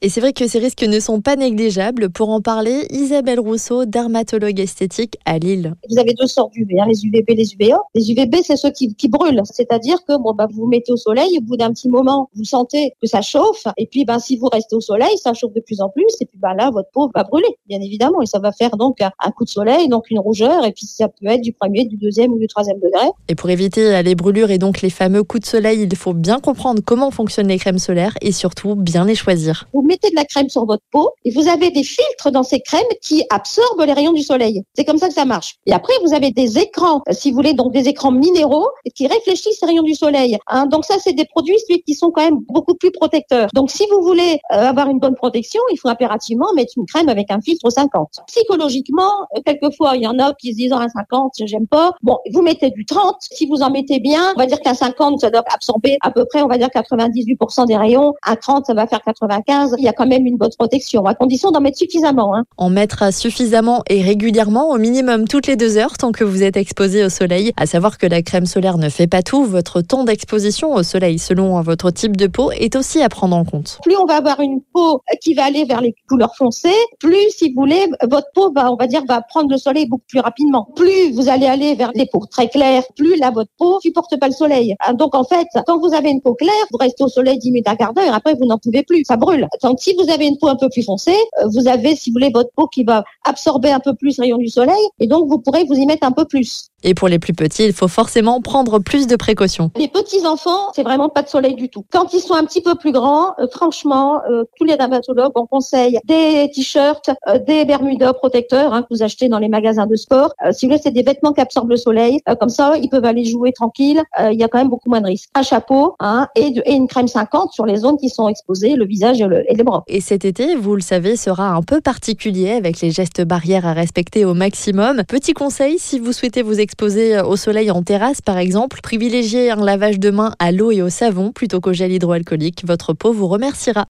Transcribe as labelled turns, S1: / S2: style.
S1: Et c'est vrai que ces risques ne sont pas négligeables. Pour en parler, Isabelle Rousseau, dermatologue esthétique à Lille.
S2: Vous avez deux sortes d'UV, hein, les UVB et les UVA. Les UVB, c'est ceux qui, qui brûlent. C'est-à-dire que bon, bah, vous vous mettez au soleil, au bout d'un petit moment, vous sentez que ça chauffe. Et puis, ben, si vous restez au soleil, ça chauffe de plus en plus. Et puis, ben, là, votre peau va brûler, bien évidemment. Et ça va faire donc un coup de soleil, donc une rougeur. Et puis, ça peut être du premier, du deuxième ou du troisième degré.
S1: Et pour éviter les brûlures et donc les fameux coups de soleil, il faut bien comprendre comment fonctionnent les crèmes solaires et surtout bien les choisir.
S2: Vous mettez de la crème sur votre peau et vous avez des filtres dans ces crèmes qui absorbent les rayons du soleil. C'est comme ça que ça marche. Et après, vous avez des écrans, si vous voulez, donc des écrans minéraux qui réfléchissent les rayons du soleil. Hein. Donc ça, c'est des produits qui sont quand même beaucoup plus protecteurs. Donc si vous voulez euh, avoir une bonne protection, il faut impérativement mettre une crème avec un filtre 50. Psychologiquement, euh, quelquefois, il y en a qui se disent un 50, j'aime pas. Bon, vous mettez du 30. Si vous en mettez bien, on va dire qu'un 50, ça doit absorber à peu près, on va dire 98% des rayons. Un 30, ça va faire 95. Il y a quand même une bonne protection, à condition d'en mettre suffisamment. Hein.
S1: En mettre suffisamment et régulièrement, au minimum toutes les deux heures, tant que vous êtes exposé au soleil. À savoir que la crème solaire ne fait pas tout. Votre temps d'exposition au soleil, selon votre type de peau, est aussi à prendre en compte.
S2: Plus on va avoir une peau qui va aller vers les couleurs foncées, plus, si vous voulez, votre peau va, on va dire, va prendre le soleil beaucoup plus rapidement. Plus vous allez aller vers des peaux très claires, plus là, votre peau supporte pas le soleil. Ah, donc, en fait, quand vous avez une peau claire, vous restez au soleil 10 minutes, un quart d'heure, après, vous n'en pouvez plus. Ça brûle. Donc, si vous avez une peau un peu plus foncée, euh, vous avez, si vous voulez, votre peau qui va absorber un peu plus les rayons du soleil, et donc, vous pourrez vous y mettre un peu plus.
S1: Et pour les plus petits, il faut forcément prendre plus de précautions.
S2: Les petits enfants, c'est vraiment pas de soleil du tout. Quand ils sont un petit peu plus grands, euh, franchement, euh, tous les dermatologues on conseille des t-shirts, euh, des bermudas protecteurs hein, que vous achetez dans les magasins de sport. si vous voulez, c'est des vêtements qui absorbent le soleil. comme ça, ils peuvent aller jouer tranquille. Il y a quand même beaucoup moins de risques. Un chapeau hein, et, et, une crème 50 sur les zones qui sont exposées, le visage et, le, et les bras.
S1: Et cet été, vous le savez, sera un peu particulier avec les gestes barrières à respecter au maximum. Petit conseil, si vous souhaitez vous exposer au soleil en terrasse, par exemple, privilégiez un lavage de mains à l'eau et au savon plutôt qu'au gel hydroalcoolique. Votre peau vous remerciera.